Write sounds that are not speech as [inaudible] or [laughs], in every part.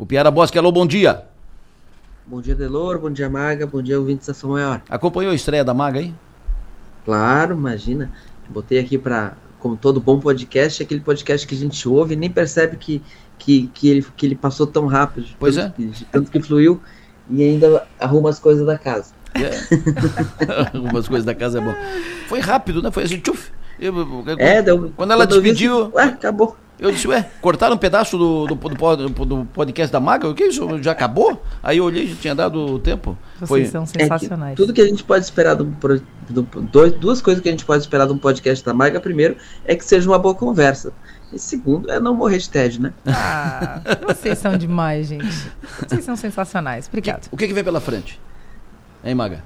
O Piara Bosque, alô, bom dia. Bom dia, Delor, bom dia, Maga, bom dia, ouvinte da Estação Maior. Acompanhou a estreia da Maga aí? Claro, imagina. Botei aqui para, como todo bom podcast, aquele podcast que a gente ouve e nem percebe que, que, que, ele, que ele passou tão rápido. Pois é. Que, de tanto que fluiu e ainda arruma as coisas da casa. É. [laughs] Algumas coisas da casa é bom. Foi rápido, né? Foi assim, tchuf. Eu, eu, é, deu, quando ela quando despediu. Vi, ué, acabou. Eu disse, ué, cortaram um pedaço do, do, do, do podcast da Maga? O que isso? Já acabou? Aí eu olhei, já tinha dado tempo. Vocês Foi... são sensacionais. É que tudo que a gente pode esperar do, do, dois, duas coisas que a gente pode esperar de um podcast da Maga. Primeiro, é que seja uma boa conversa. E segundo, é não morrer de tédio, né? Ah, vocês são demais, gente. Vocês são sensacionais. Obrigado. O que, que vem pela frente? Hein, Maga?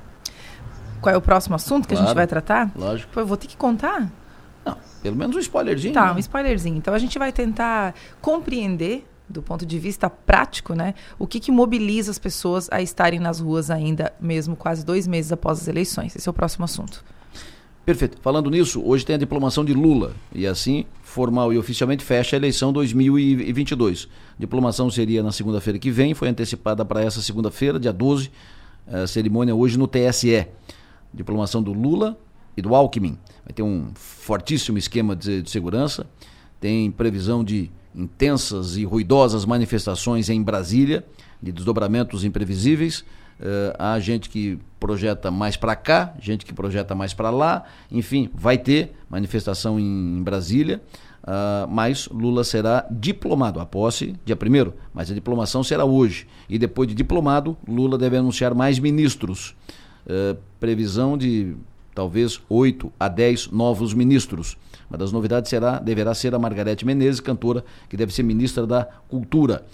Qual é o próximo assunto que Claro. a gente vai tratar? Lógico. Pô, eu vou ter que contar? Pelo menos um spoilerzinho. Tá, né? um spoilerzinho. Então a gente vai tentar compreender, do ponto de vista prático, né, o que, que mobiliza as pessoas a estarem nas ruas ainda, mesmo quase dois meses após as eleições. Esse é o próximo assunto. Perfeito. Falando nisso, hoje tem a diplomação de Lula. E assim, formal e oficialmente, fecha a eleição 2022. Diplomação seria na segunda-feira que vem, foi antecipada para essa segunda-feira, dia 12. A cerimônia hoje no TSE. Diplomação do Lula e do Alckmin. Vai ter um fortíssimo esquema de, de segurança. Tem previsão de intensas e ruidosas manifestações em Brasília, de desdobramentos imprevisíveis. Eh, há gente que projeta mais para cá, gente que projeta mais para lá. Enfim, vai ter manifestação em, em Brasília. ah, mas Lula será diplomado. A posse, dia 1 mas a diplomação será hoje. E depois de diplomado, Lula deve anunciar mais ministros. Eh, previsão de talvez 8 a 10 novos ministros. Uma das novidades será, deverá ser a Margarete Menezes, cantora, que deve ser ministra da Cultura.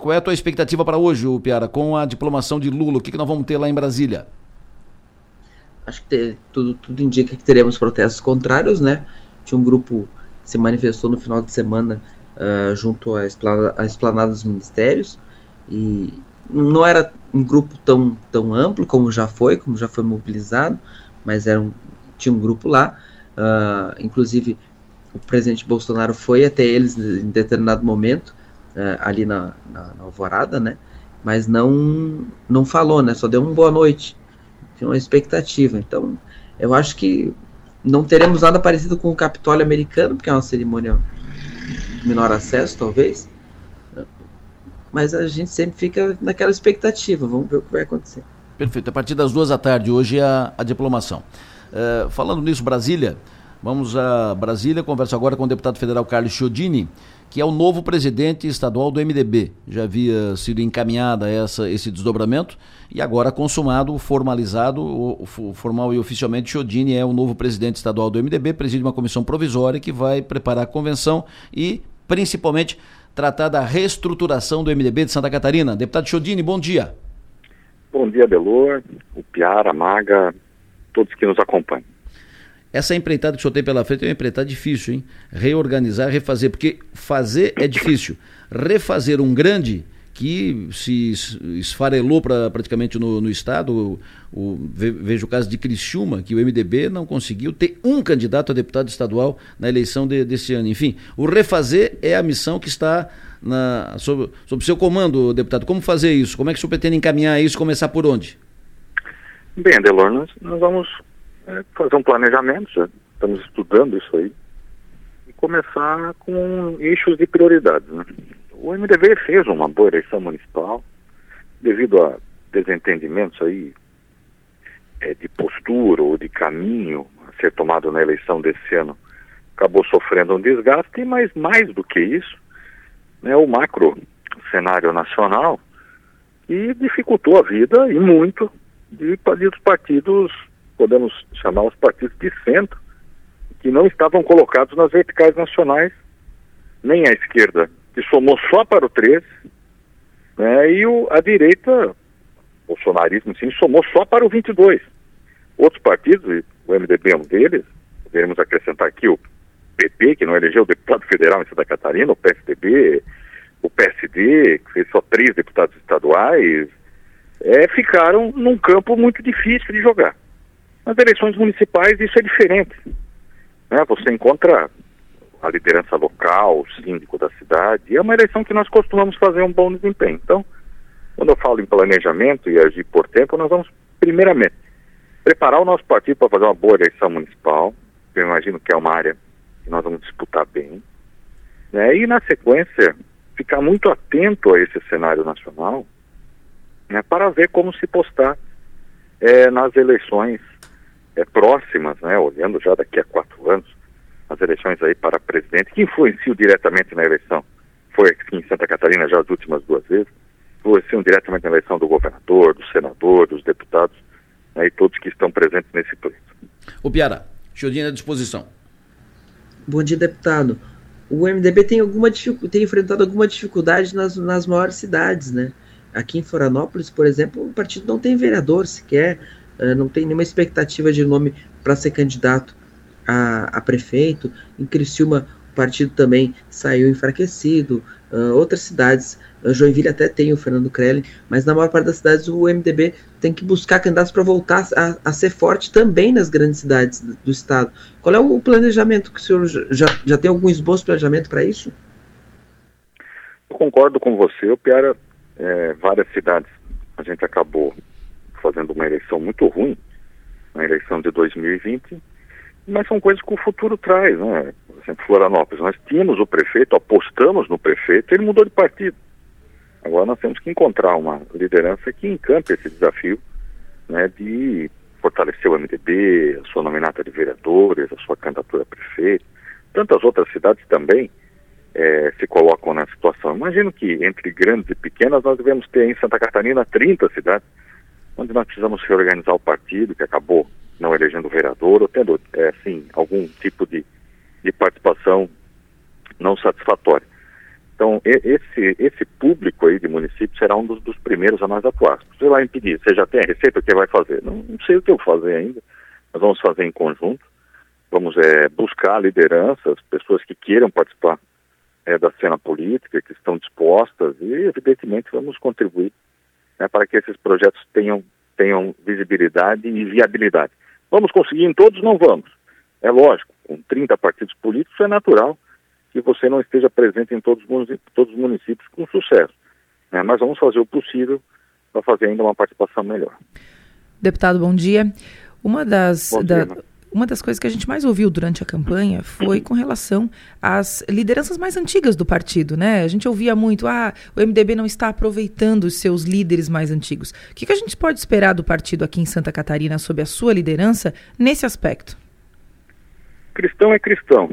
Qual é a tua expectativa para hoje, Piara, com a diplomação de Lula? O que, que nós vamos ter lá em Brasília? Acho que te- tudo, tudo indica que teremos protestos contrários, né? Tinha um grupo que se manifestou no final de semana ah, junto à esplanada, à esplanada dos ministérios e não era um grupo tão, tão amplo como já foi, como já foi mobilizado, mas era um, tinha um grupo lá. Ah, inclusive, o presidente Bolsonaro foi até eles em determinado momento, ah, ali na, na, na alvorada, né? Mas não, não falou, né? Só deu um boa noite tinha uma expectativa. Então, eu acho que não teremos nada parecido com o Capitólio americano, porque é uma cerimônia menor acesso, talvez. Mas a gente sempre fica naquela expectativa. Vamos ver o que vai acontecer. Perfeito. A partir das duas da tarde, hoje é a, a diplomação. Eh, falando nisso, Brasília, vamos a Brasília, converso agora com o deputado federal Carlos Chiodini, que é o novo presidente estadual do MDB. Já havia sido encaminhada essa, esse desdobramento e agora consumado, formalizado, o, o formal e oficialmente, Chiodini é o novo presidente estadual do MDB, preside uma comissão provisória que vai preparar a convenção e, principalmente, tratar da reestruturação do MDB de Santa Catarina. Deputado Chiodini, bom dia. Bom dia, Belor, o Piara, a Maga, todos que nos acompanham. Essa empreitada que o senhor tem pela frente é uma empreitada difícil, hein? Reorganizar, refazer, porque fazer é difícil. Refazer um grande que se es- esfarelou pra, praticamente no, no estado, o, o- ve- vejo o caso de Criciúma, que o MDB não conseguiu ter um candidato a deputado estadual na eleição de- desse ano. Enfim, o refazer é a missão que está na, sob, sob seu comando, deputado. Como fazer isso? Como é que o senhor pretende encaminhar isso? Começar por onde? Bem, Adelor, nós, nós vamos é, fazer um planejamento, já estamos estudando isso aí, e começar com eixos de prioridades. Né? O MDB fez uma boa eleição municipal, devido a desentendimentos aí é, de postura ou de caminho a ser tomado na eleição desse ano, acabou sofrendo um desgaste, mas mais do que isso, né, o macro cenário nacional e dificultou a vida e muito de pa- de dos partidos, podemos chamar os partidos de centro, que não estavam colocados nas verticais nacionais, nem a esquerda, que somou só para o 13, né, e o, a direita, o bolsonarismo, sim, somou só para o 22. Outros partidos, o MDB é um deles, poderemos acrescentar aqui o PP, que não elegeu deputado federal em Santa Catarina, o PSDB, o PSD, que fez só três deputados estaduais, é, ficaram num campo muito difícil de jogar. Nas eleições municipais isso é diferente. Né? Você encontra a liderança local, o síndico da cidade, e é uma eleição que nós costumamos fazer um bom desempenho. Então, quando eu falo em planejamento e agir por tempo, nós vamos, primeiramente, preparar o nosso partido para fazer uma boa eleição municipal, eu imagino que é uma área que nós vamos disputar bem, né? e na sequência, ficar muito atento a esse cenário nacional, né, para ver como se postar é, nas eleições é, próximas, né, olhando já daqui a quatro anos, as eleições aí para presidente, que influenciam diretamente na eleição, foi aqui em Santa Catarina já as últimas duas vezes, influenciam diretamente na eleição do governador, do senador, dos deputados, né, e todos que estão presentes nesse pleito. O Piara, Chodinha à disposição. Bom dia, deputado. O MDB tem, alguma tem enfrentado alguma dificuldade nas, nas maiores cidades, né? Aqui em Florianópolis, por exemplo, o partido não tem vereador sequer, uh, não tem nenhuma expectativa de nome para ser candidato a, a, prefeito. Em Criciúma, o partido também saiu enfraquecido. Uh, outras cidades, uh, Joinville até tem o Fernando Krellen, mas na maior parte das cidades o MDB tem que buscar candidatos para voltar a, a, ser forte também nas grandes cidades do, estado. Qual é o planejamento que o senhor já, já tem algum esboço de planejamento para isso? Eu concordo com você, o Piara é, várias cidades a gente acabou fazendo uma eleição muito ruim, na eleição de 2020, mas são coisas que o futuro traz, né? Por exemplo, Florianópolis, nós tínhamos o prefeito, apostamos no prefeito, ele mudou de partido. Agora nós temos que encontrar uma liderança que encampe esse desafio né, de fortalecer o MDB, a sua nominata de vereadores, a sua candidatura a prefeito. Tantas outras cidades também é, se colocam na situação. Imagino que entre grandes e pequenas nós devemos ter em Santa Catarina 30 cidades onde nós precisamos reorganizar o partido, que acabou não elegendo vereador, ou tendo, é, assim, algum tipo de, de participação não satisfatória. Então, esse, esse público aí de município será um dos, dos primeiros a nós atuar. Você vai impedir, você já tem a receita, o que vai fazer? Não, não sei o que eu fazer ainda, nós vamos fazer em conjunto, vamos é, buscar lideranças, pessoas que queiram participar é, da cena política, que estão dispostas e, evidentemente, vamos contribuir né, para que esses projetos tenham, tenham visibilidade e viabilidade. Vamos conseguir em todos? Não vamos. É lógico, com 30 partidos políticos é natural que você não esteja presente em todos, todos os municípios com sucesso. Né, mas vamos fazer o possível para fazer ainda uma participação melhor. Deputado, bom dia. Uma das, dia, da, uma das coisas que a gente mais ouviu durante a campanha foi com relação às lideranças mais antigas do partido, né? A gente ouvia muito, ah, o MDB não está aproveitando os seus líderes mais antigos. O que, que a gente pode esperar do partido aqui em Santa Catarina sob a sua liderança nesse aspecto? Cristão é cristão,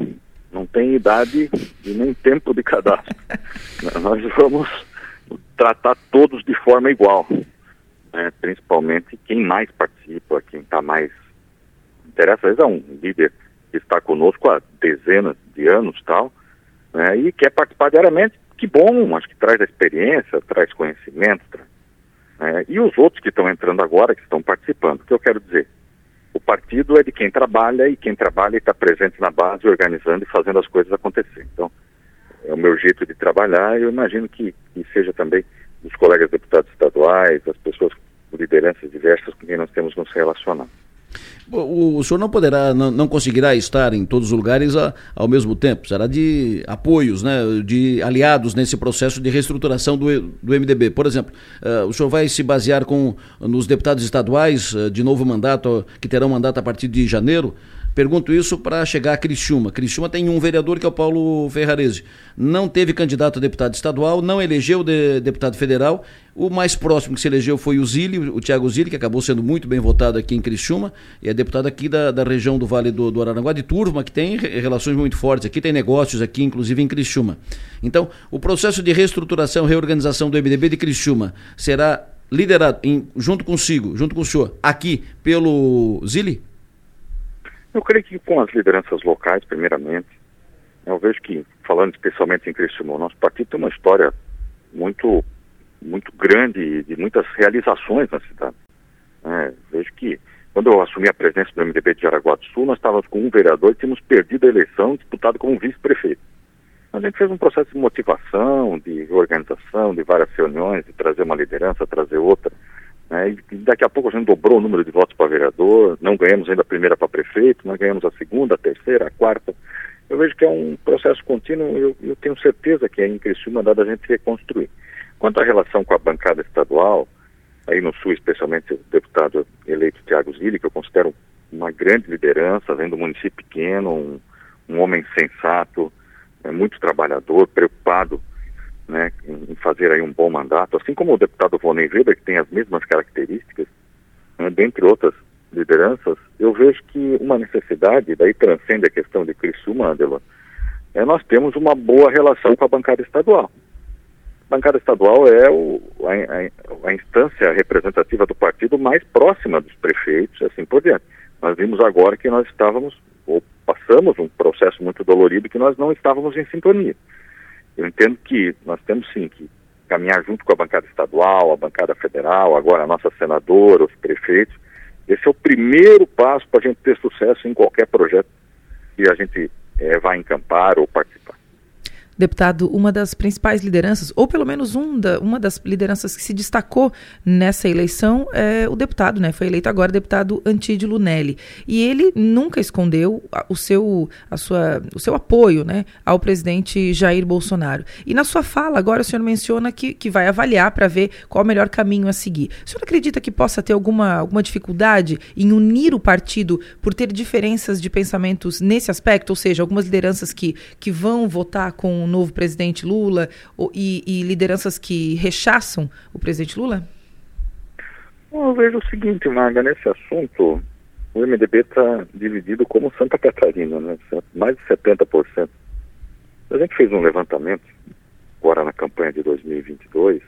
não tem idade e nem tempo de cadastro. [laughs] Nós vamos tratar todos de forma igual, né? principalmente quem mais participa, quem está mais interessa, é um líder que está conosco há dezenas de anos tal, né, e quer participar diariamente, que bom, acho que traz experiência, traz conhecimento, né, e os outros que estão entrando agora, que estão participando, o que eu quero dizer? O partido é de quem trabalha e quem trabalha está presente na base, organizando e fazendo as coisas acontecer. Então, é o meu jeito de trabalhar e eu imagino que, que seja também dos colegas deputados estaduais, as pessoas lideranças diversas com quem nós temos nos relacionado. O, o senhor não poderá, não, não, conseguirá estar em todos os lugares a, ao mesmo tempo. Será de apoios, né, de aliados nesse processo de reestruturação do, do MDB. Por exemplo, uh, o senhor vai se basear com, nos deputados estaduais uh, de novo mandato, que terão mandato a partir de janeiro? Pergunto isso para chegar a Criciúma. Criciúma tem um vereador que é o Paulo Ferrarese. Não teve candidato a deputado estadual, não elegeu de deputado federal. O mais próximo que se elegeu foi o Zilli, o Tiago Zilli, que acabou sendo muito bem votado aqui em Criciúma, e é deputado aqui da, da região do Vale do, do Araranguá, de Turma, que tem relações muito fortes aqui, tem negócios aqui, inclusive em Criciúma. Então, o processo de reestruturação, reorganização do MDB de Criciúma será liderado em, junto consigo, junto com o senhor, aqui pelo Zilli? Eu creio que com as lideranças locais, primeiramente, eu vejo que, falando especialmente em Criciúma, o nosso partido tem uma história muito, muito grande de muitas realizações na cidade. É, vejo que, quando eu assumi a presidência do MDB de Jaraguá do Sul, nós estávamos com um vereador e tínhamos perdido a eleição, disputado como vice-prefeito. A gente fez um processo de motivação, de organização, de várias reuniões, de trazer uma liderança, trazer outra. Né? E daqui a pouco a gente dobrou o número de votos para vereador, não ganhamos ainda a primeira para prefeito, nós ganhamos a segunda, a terceira, a quarta. eu vejo que é um processo contínuo eu, eu tenho certeza que é em Criciúma dá da gente reconstruir. Quanto à relação com a bancada estadual, aí no Sul, especialmente o deputado eleito Tiago Zilli, que eu considero uma grande liderança, vendo um município pequeno, um, um homem sensato, é, muito trabalhador, preocupado né, em fazer aí um bom mandato, assim como o deputado Vonei Weber, que tem as mesmas características, né, dentre outras lideranças, eu vejo que uma necessidade, daí transcende a questão de Criciúma, Angela, é nós temos uma boa relação com a bancada estadual. A bancada estadual é o, a, a, a, instância representativa do partido mais próxima dos prefeitos, assim por diante. Nós vimos agora que nós estávamos, ou passamos um processo muito dolorido, que nós não estávamos em sintonia. Eu entendo que nós temos sim que caminhar junto com a bancada estadual, a bancada federal, agora a nossa senadora, os prefeitos. Esse é o primeiro passo para a gente ter sucesso em qualquer projeto que a gente é, vai encampar ou participar. Deputado, uma das principais lideranças, ou pelo menos um da, uma das lideranças que se destacou nessa eleição é o deputado, né? Foi eleito agora deputado Antídio Lunelli. E ele nunca escondeu o seu, a sua, o seu apoio né, ao presidente Jair Bolsonaro. E na sua fala, agora o senhor menciona que, que vai avaliar para ver qual o melhor caminho a seguir. O senhor acredita que possa ter alguma, alguma dificuldade em unir o partido por ter diferenças de pensamentos nesse aspecto? Ou seja, algumas lideranças que, que vão votar com novo presidente Lula e, e, lideranças que rechaçam o presidente Lula? Eu vejo o seguinte, Marga, nesse assunto, o MDB está dividido como Santa Catarina, né? mais de 70%. A gente fez um levantamento, agora na campanha de 2022,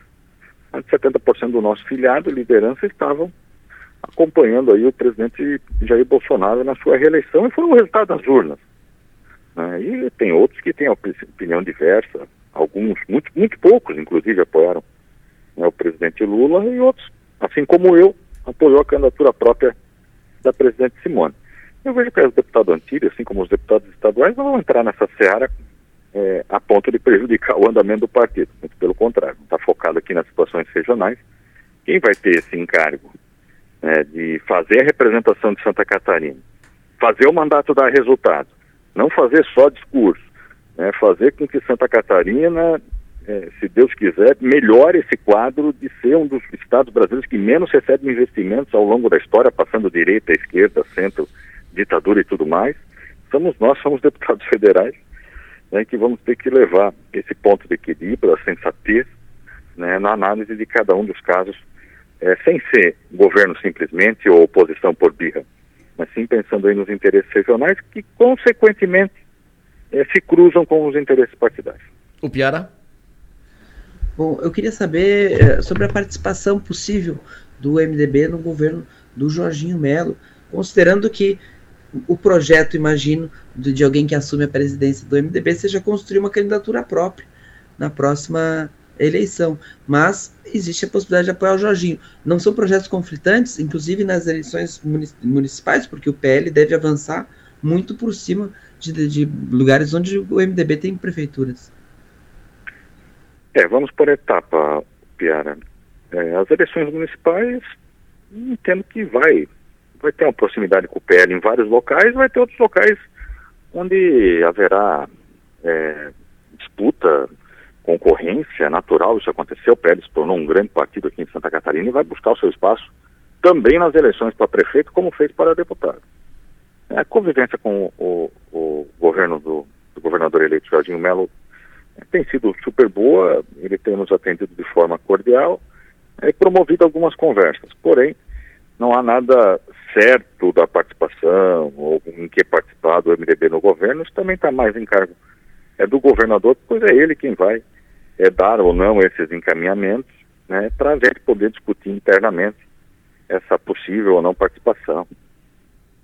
mais de 70% do nosso filiado e liderança estavam acompanhando aí o presidente Jair Bolsonaro na sua reeleição e foi o resultado das urnas. E tem outros que têm opinião diversa, alguns, muito, muito poucos, inclusive, apoiaram né, o presidente Lula, e outros, assim como eu, apoiou a candidatura própria da presidente Simone. Eu vejo que o deputado Antílio, assim como os deputados estaduais, não vão entrar nessa seara é, a ponto de prejudicar o andamento do partido. Muito pelo contrário, está focado aqui nas situações regionais. Quem vai ter esse encargo né, de fazer a representação de Santa Catarina, fazer o mandato dar resultado, não fazer só discurso, né, fazer com que Santa Catarina, é, se Deus quiser, melhore esse quadro de ser um dos estados brasileiros que menos recebe investimentos ao longo da história, passando direita, esquerda, centro, ditadura e tudo mais. Somos nós, somos deputados federais, né, que vamos ter que levar esse ponto de equilíbrio, a sensatez, né, na análise de cada um dos casos, é, sem ser governo simplesmente ou oposição por birra mas sim pensando aí nos interesses regionais que, consequentemente, eh, se cruzam com os interesses partidários. O Piara? Bom, eu queria saber eh, sobre a participação possível do MDB no governo do Jorginho Melo, considerando que o projeto, imagino, de, de alguém que assume a presidência do MDB seja construir uma candidatura própria na próxima eleição. Mas existe a possibilidade de apoiar o Jorginho. Não são projetos conflitantes, inclusive nas eleições municipais, porque o PL deve avançar muito por cima de, de lugares onde o MDB tem prefeituras. É, vamos por etapa, Piara. É, as eleições municipais, entendo que vai, vai ter uma proximidade com o PL em vários locais, vai ter outros locais onde haverá é, disputa concorrência natural, isso aconteceu, o PL se tornou um grande partido aqui em Santa Catarina e vai buscar o seu espaço também nas eleições para prefeito, como fez para deputado. A convivência com o, o governo do, do, governador eleito Jorginho Melo é, tem sido super boa, ele tem nos atendido de forma cordial é, e promovido algumas conversas. Porém, não há nada certo da participação ou em que participar do MDB no governo, isso também está mais em cargo é do governador, pois é ele quem vai é, dar ou não esses encaminhamentos, né, para a gente poder discutir internamente essa possível ou não participação.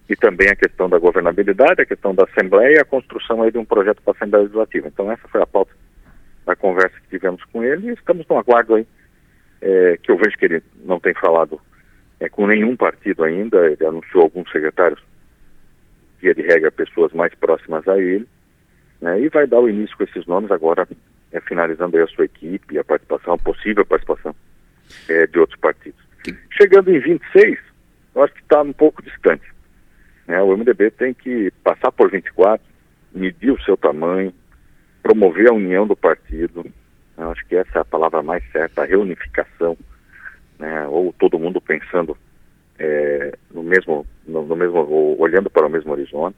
E também a questão da governabilidade, a questão da Assembleia e a construção aí de um projeto para a Assembleia Legislativa. Então essa foi a pauta da conversa que tivemos com ele e estamos no aguardo aí, é, que eu vejo que ele não tem falado é, com nenhum partido ainda, ele anunciou alguns secretários, via de regra, pessoas mais próximas a ele, né, e vai dar o início com esses nomes agora, é, finalizando aí a sua equipe, a participação, a possível participação é, de outros partidos. Chegando em 26, eu acho que está um pouco distante. Né, o MDB tem que passar por 24, medir o seu tamanho, promover a união do partido. Eu acho que essa é a palavra mais certa, a reunificação, né? ou todo mundo pensando é, no mesmo, no, no, mesmo, olhando para o mesmo horizonte,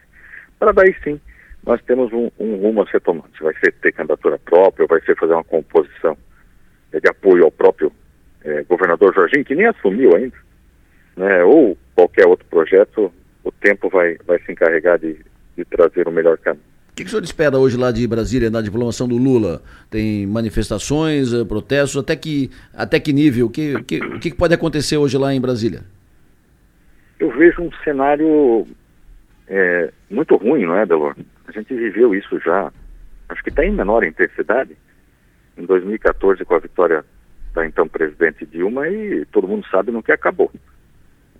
para daí sim nós temos um, um rumo a ser tomado. Se vai ser ter candidatura própria, vai ser fazer uma composição é, de apoio ao próprio é, governador Jorginho, que nem assumiu ainda, né, ou qualquer outro projeto, o tempo vai, vai se encarregar de, de trazer o melhor caminho. O que, que o senhor espera hoje lá de Brasília, na diplomação do Lula? Tem manifestações, eh, protestos, até que, até que nível? O que, que, o que pode acontecer hoje lá em Brasília? Eu vejo um cenário é, muito ruim, não é, Delor? A gente viveu isso já, acho que está em menor intensidade, em 2014 com a vitória da então presidente Dilma e todo mundo sabe no que acabou.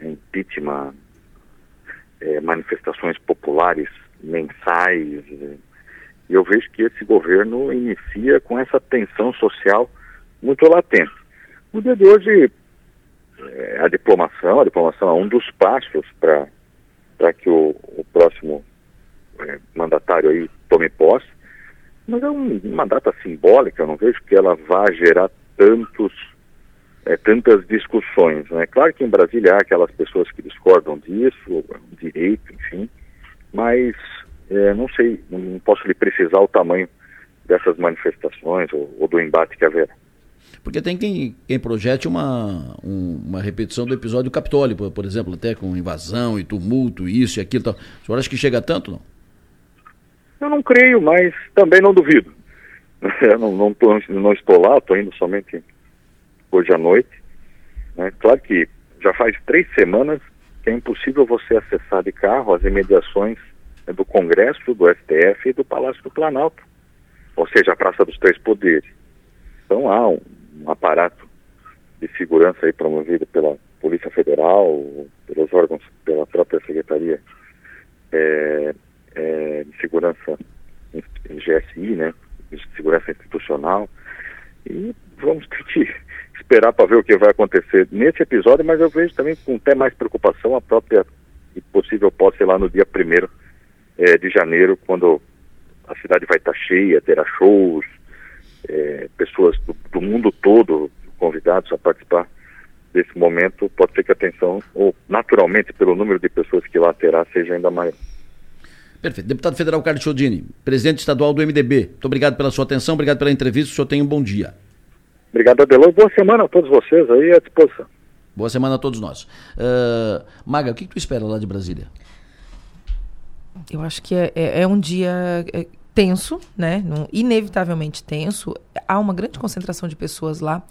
Impeachment, é, manifestações populares mensais. É, e eu vejo que esse governo inicia com essa tensão social muito latente. No dia de hoje, é, a diplomação, a diplomação é um dos passos para que o, o próximo é, mandatário aí tome posse, mas é um, uma data simbólica, eu não vejo que ela vá gerar tantos, é, tantas discussões. Né? Claro que em Brasília há aquelas pessoas que discordam disso, direito, enfim, mas é, não sei, não posso lhe precisar o tamanho dessas manifestações ou, ou do embate que haverá. Porque tem quem, quem projete uma, um, uma repetição do episódio Capitólio, por, por, exemplo, até com invasão e tumulto, isso e aquilo. Tal. O senhor acha que chega tanto, não? Eu não creio, mas também não duvido. [laughs] Não, não, tô, não estou lá, estou indo somente hoje à noite. Né? Claro que já faz três semanas que é impossível você acessar de carro as imediações né, do Congresso, do STF e do Palácio do Planalto, ou seja, a Praça dos Três Poderes. Então há um, um aparato de segurança aí promovido pela Polícia Federal, pelos órgãos, pela própria Secretaria é, é, de Segurança GSI, né, de Segurança Institucional, e vamos [laughs] esperar para ver o que vai acontecer nesse episódio, mas eu vejo também com até mais preocupação a própria e possível posse lá no dia 1 é, de janeiro, quando a cidade vai estar cheia, terá shows, é, pessoas do, do, mundo todo convidados a participar desse momento, pode ser que a atenção, ou naturalmente pelo número de pessoas que lá terá, seja ainda maior. Perfeito. Deputado Federal Carlos Chiodini, presidente estadual do MDB, muito obrigado pela sua atenção, obrigado pela entrevista, o senhor tem um bom dia. Obrigado, Adelão. Boa semana a todos vocês aí à disposição. Boa semana a todos nós. Uh, Maga, o que, que, tu espera lá de Brasília? Eu acho que é, é, é um dia é, tenso, né? inevitavelmente tenso. Há uma grande concentração de pessoas lá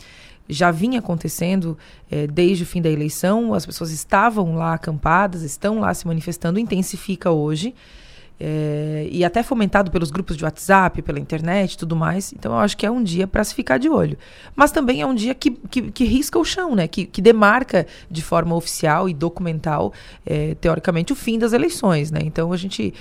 já vinha acontecendo é, desde o fim da eleição, as pessoas estavam lá acampadas, estão lá se manifestando, intensifica hoje. É, e até fomentado pelos grupos de WhatsApp, pela internet e tudo mais. Então eu acho que é um dia para se ficar de olho. Mas também é um dia que, que, que risca o chão, né? Que, que demarca de forma oficial e documental, é, teoricamente, o fim das eleições. Né? Então a gente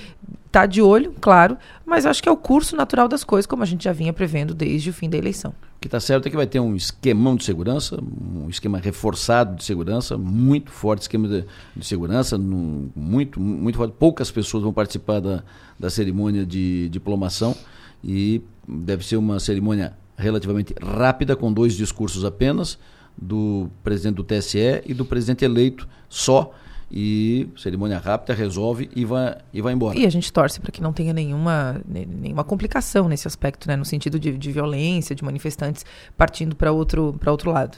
está de olho, claro, mas acho que é o curso natural das coisas, como a gente já vinha prevendo desde o fim da eleição. O que está certo é que vai ter um esquemão de segurança, um esquema reforçado de segurança, muito forte esquema de, de segurança, muito, muito forte. Poucas pessoas vão participar da, da cerimônia de diplomação e deve ser uma cerimônia relativamente rápida, com dois discursos apenas, do presidente do TSE e do presidente eleito só e cerimônia rápida resolve e vai, e vai embora. E a gente torce para que não tenha nenhuma, nenhuma complicação nesse aspecto, né? no sentido de, de violência, de manifestantes partindo para outro, outro lado.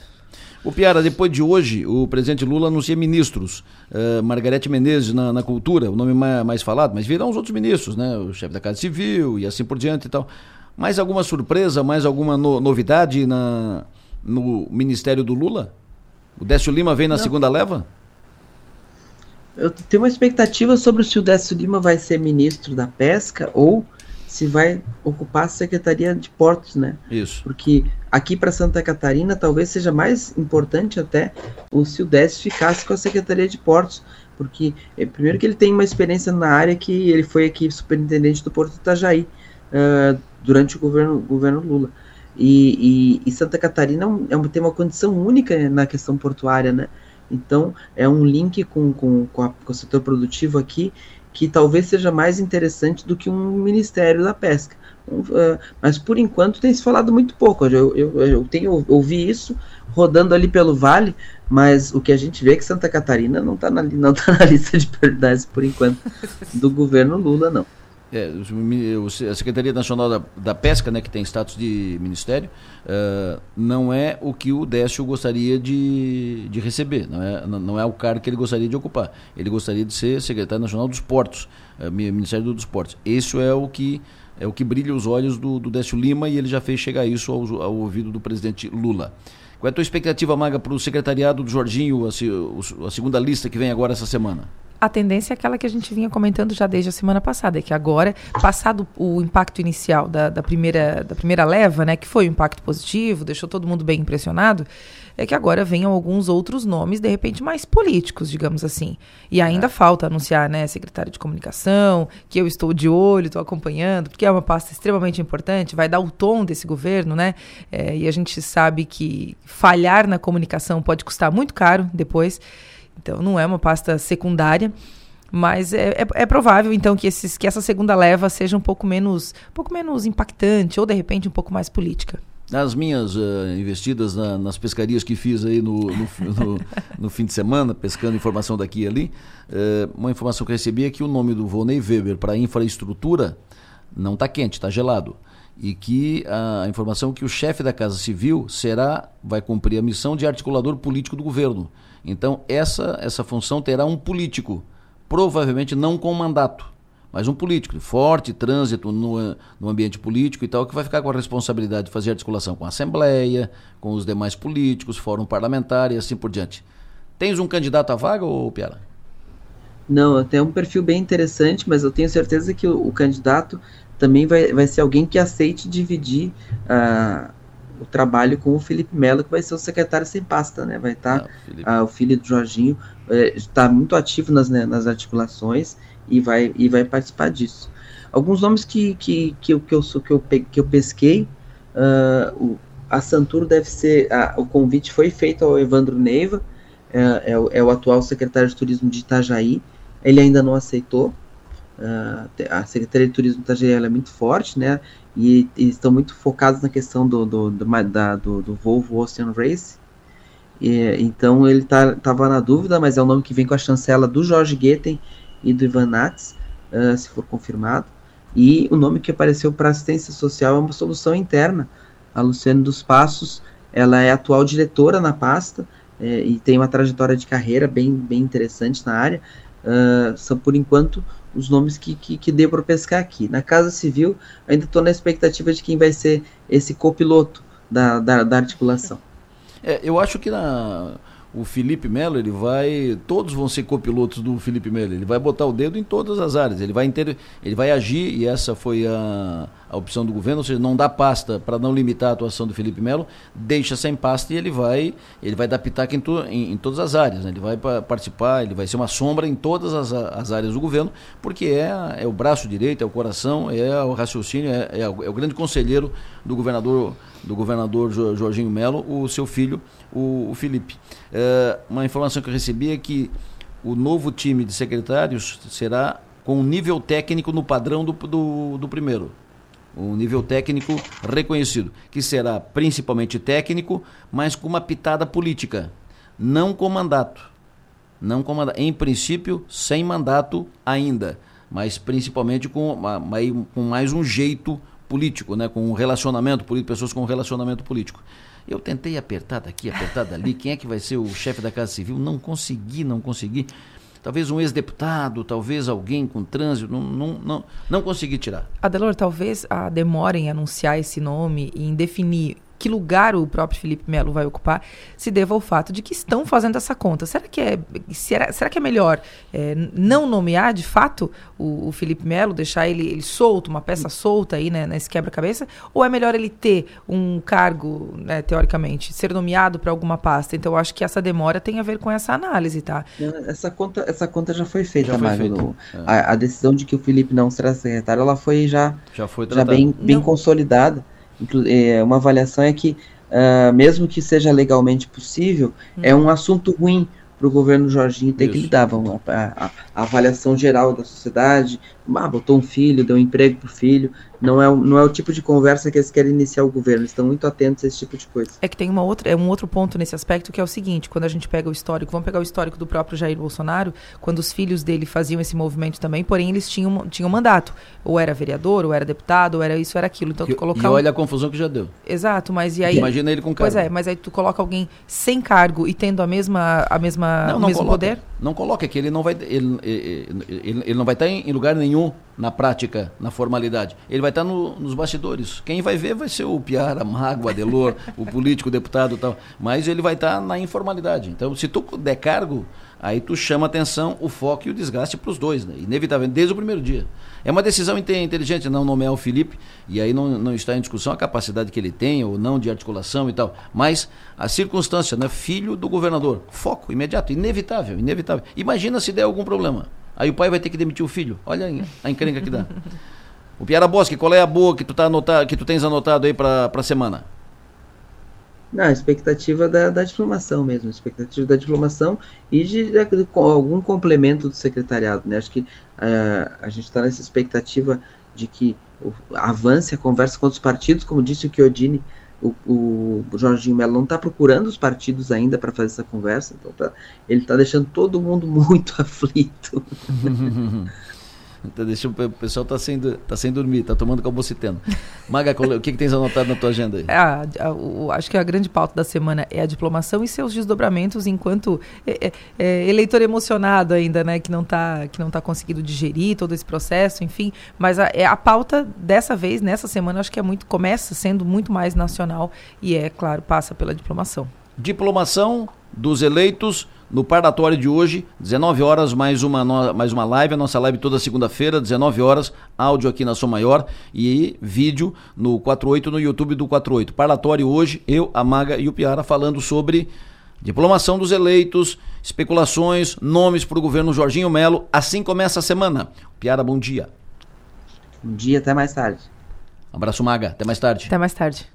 O Piara, depois de hoje, o presidente Lula anuncia ministros. Uh, Margarete Menezes na, na, cultura, o nome mais, mais, falado, mas virão os outros ministros, né? O chefe da Casa Civil e assim por diante e tal. Mais alguma surpresa, mais alguma no, novidade na, no ministério do Lula? O Décio Lima vem na Não. segunda leva? Eu tenho uma expectativa sobre se o Décio Lima vai ser ministro da pesca ou se vai ocupar a Secretaria de Portos, né? Isso. Porque aqui para Santa Catarina talvez seja mais importante até o se o Décio ficasse com a Secretaria de Portos, porque é, primeiro que ele tem uma experiência na área que ele foi aqui superintendente do Porto Itajaí uh, durante o governo, governo Lula. E, e, e Santa Catarina é, um, é tem uma condição única na questão portuária, né? Então, é um link com, com, com, a, com o setor produtivo aqui que talvez seja mais interessante do que um Ministério da Pesca. Uh, mas por enquanto tem se falado muito pouco. Eu, eu, eu tenho ouvi isso rodando ali pelo vale, mas o que a gente vê é que Santa Catarina não está na, não tá na [laughs] lista de prioridades por enquanto do governo Lula, não. É, a Secretaria Nacional da, da, Pesca, né, que tem status de ministério, uh, não é o que o Décio gostaria de, de receber, não é, não é o cargo que ele gostaria de ocupar. Ele gostaria de ser secretário nacional dos portos, uh, Ministério dos Portos. Isso é o que é o que brilha os olhos do, do Décio Lima e ele já fez chegar isso ao, ao ouvido do presidente Lula. Qual é a tua expectativa, Maga, para o secretariado do Jorginho, a, a segunda lista que vem agora essa semana? A tendência é aquela que a gente vinha comentando já desde a semana passada, é que agora, passado o impacto inicial da, da, primeira, da primeira leva, né, que foi um impacto positivo, deixou todo mundo bem impressionado, é que agora venham alguns outros nomes, de repente, mais políticos, digamos assim. E ainda é. falta anunciar, né, secretário de comunicação, que eu estou de olho, estou acompanhando, porque é uma pasta extremamente importante, vai dar o tom desse governo, né? É, e a gente sabe que falhar na comunicação pode custar muito caro depois. Então não é uma pasta secundária, mas é, é, é, provável então que, esses, que essa segunda leva seja um pouco menos, um pouco menos impactante ou de repente um pouco mais política. Nas minhas uh, investidas na, nas pescarias que fiz aí no, no, no, [laughs] no, fim de semana, pescando informação daqui e ali, uh, uma informação que eu recebi é que o nome do Volney Weber para infraestrutura não está quente, está gelado. E que a informação é que o chefe da Casa Civil será, vai cumprir a missão de articulador político do governo. Então, essa, essa função terá um político, provavelmente não com mandato, mas um político, forte trânsito no, no ambiente político e tal, que vai ficar com a responsabilidade de fazer articulação com a Assembleia, com os demais políticos, fórum parlamentar e assim por diante. Tens um candidato à vaga, ou Piara? Não, tem um perfil bem interessante, mas eu tenho certeza que o, o candidato também vai, vai ser alguém que aceite dividir uh, o trabalho com o Felipe Melo, que vai ser o secretário sem pasta, né? Vai estar tá, ah, o filho do Jorginho é, está muito ativo nas, né, nas articulações e vai, e vai participar disso. Alguns nomes que, que, que, eu, que, eu, que, eu, que eu pesquei, uh, o, a Santuro deve ser, a, o convite foi feito ao Evandro Neiva, é, é, é o atual secretário de turismo de Itajaí, ele ainda não aceitou, Uh, a Secretaria de Turismo da GL é muito forte, né? E, e, estão muito focados na questão do, do, do, da, do, do Volvo Ocean Race. E, então ele tá, tava na dúvida, mas é um nome que vem com a chancela do Jorge Goethen e do Ivan Nats, uh, se for confirmado. E o nome que apareceu para assistência social é uma solução interna. A Luciane dos Passos, ela é atual diretora na pasta é, e tem uma trajetória de carreira bem, bem interessante na área. Uh, são, por enquanto, os nomes que, que, que deu para pescar aqui. Na Casa Civil, ainda estou na expectativa de quem vai ser esse copiloto da, da, da articulação. É, eu acho que na, o Felipe Melo, ele vai. Todos vão ser copilotos do Felipe Melo. Ele vai botar o dedo em todas as áreas. Ele vai, inter, ele vai agir, e essa foi a, a opção do governo, ou seja, não dá pasta para não limitar a atuação do Felipe Melo, deixa sem pasta e ele vai, ele vai dar pitaco em, tu, em, em todas as áreas. Né? Ele vai participar, ele vai ser uma sombra em todas as, as áreas do governo, porque é, é o braço direito, é o coração, é o raciocínio, é, é, o, é o grande conselheiro do governador do governador Jorginho Melo, o seu filho, o, Felipe. É, uma informação que eu recebi é que o novo time de secretários será com um nível técnico no padrão do, do, do primeiro um nível técnico reconhecido, que será principalmente técnico, mas com uma pitada política, não com mandato. Não com mandato. Em princípio, sem mandato ainda, mas principalmente com, com mais um jeito político, né? com um relacionamento político, pessoas com um relacionamento político. Eu tentei apertar daqui, apertar dali, quem é que vai ser o chefe da Casa Civil? Não consegui, não consegui talvez um ex-deputado, talvez alguém com trânsito, não, não, não, não consegui tirar. Adelor, talvez a demora em anunciar esse nome e em definir que lugar o próprio Felipe Melo vai ocupar se deva ao fato de que estão fazendo essa conta. Será que é, será, será que é melhor é, não nomear de fato o, o Felipe Melo, deixar ele, ele, solto, uma peça solta aí né, nesse quebra-cabeça? Ou é melhor ele ter um cargo, né, teoricamente, ser nomeado para alguma pasta? Então eu acho que essa demora tem a ver com essa análise, tá? Essa conta, essa conta já foi feita, já foi feita. É. A, a, decisão de que o Felipe não será secretário, ela foi já, já, foi já bem, bem consolidada. É, uma avaliação é que, uh, mesmo que seja legalmente possível, hum. é um assunto ruim para o governo Jorginho ter Isso. que lidar. Vamos, a, a, a, avaliação geral da sociedade, ah, botou um filho, deu um emprego para o filho, não é, não é o tipo de conversa que eles querem iniciar o governo, eles estão muito atentos a esse tipo de coisa. É que tem uma outra, é um outro ponto nesse aspecto que é o seguinte, quando a gente pega o histórico, vamos pegar o histórico do próprio Jair Bolsonaro, quando os filhos dele faziam esse movimento também, porém eles tinham, tinham mandato, ou era vereador, ou era deputado, ou era isso, ou era aquilo, então tu colocar... E olha a confusão que já deu. Exato, mas e aí... Imagina ele com cargo. Pois é, mas aí tu coloca alguém sem cargo e tendo a mesma, a mesma, não, o não mesmo coloca, poder? Não coloca, é que ele não vai, ele, ele, ele, ele não vai estar em lugar nenhum na prática, na formalidade. Ele vai estar no, nos bastidores. Quem vai ver vai ser o Piara, Mago, Adelor, o político, o deputado e tal. Mas ele vai estar na informalidade. Então, se tu der cargo, aí tu chama atenção, o foco e o desgaste para os dois, né? inevitavelmente, desde o primeiro dia. É uma decisão inteligente não nomear o Felipe, e aí não, não está em discussão a capacidade que ele tem ou não de articulação e tal, mas a circunstância, né? filho do governador, foco imediato, inevitável, inevitável. Imagina se der algum problema. Aí o pai vai ter que demitir o filho. Olha a encrenca que dá. O Piara Bosque, qual é a boa que tu, tá anotado, que tu tens anotado aí para a semana? Não, a expectativa da, da diplomação mesmo, a expectativa da diplomação e de, de, de algum complemento do secretariado. Né? Acho que uh, a gente está nessa expectativa de que avance a conversa com os partidos, como disse o Chiodini, o, o Jorginho Melo não está procurando os partidos ainda para fazer essa conversa, então tá, ele está deixando todo mundo [laughs] muito aflito. [laughs] Então, deixa, o pessoal tá sem, tá sem dormir, tá tomando calmociteno. Maga, o que, que tens anotado na tua agenda aí? Ah, a, acho que a grande pauta da semana é a diplomação e seus desdobramentos enquanto é, é, é, eleitor emocionado ainda, né? Que não está que não tá conseguindo digerir todo esse processo, enfim. Mas a, é, a pauta dessa vez, nessa semana, acho que é muito, começa sendo muito mais nacional e é, claro, passa pela diplomação. Diplomação dos eleitos no parlatório de hoje, 19 horas, mais uma, mais uma live, a nossa live toda segunda-feira, 19 horas, áudio aqui na Som Maior e vídeo no 48 no YouTube do 48. Parlatório hoje, eu, a Maga e o Piara falando sobre diplomação dos eleitos, especulações, nomes para o governo Jorginho Melo. Assim começa a semana. Piara, bom dia. Bom dia, até mais tarde. Abraço, Maga. Até mais tarde. Até mais tarde.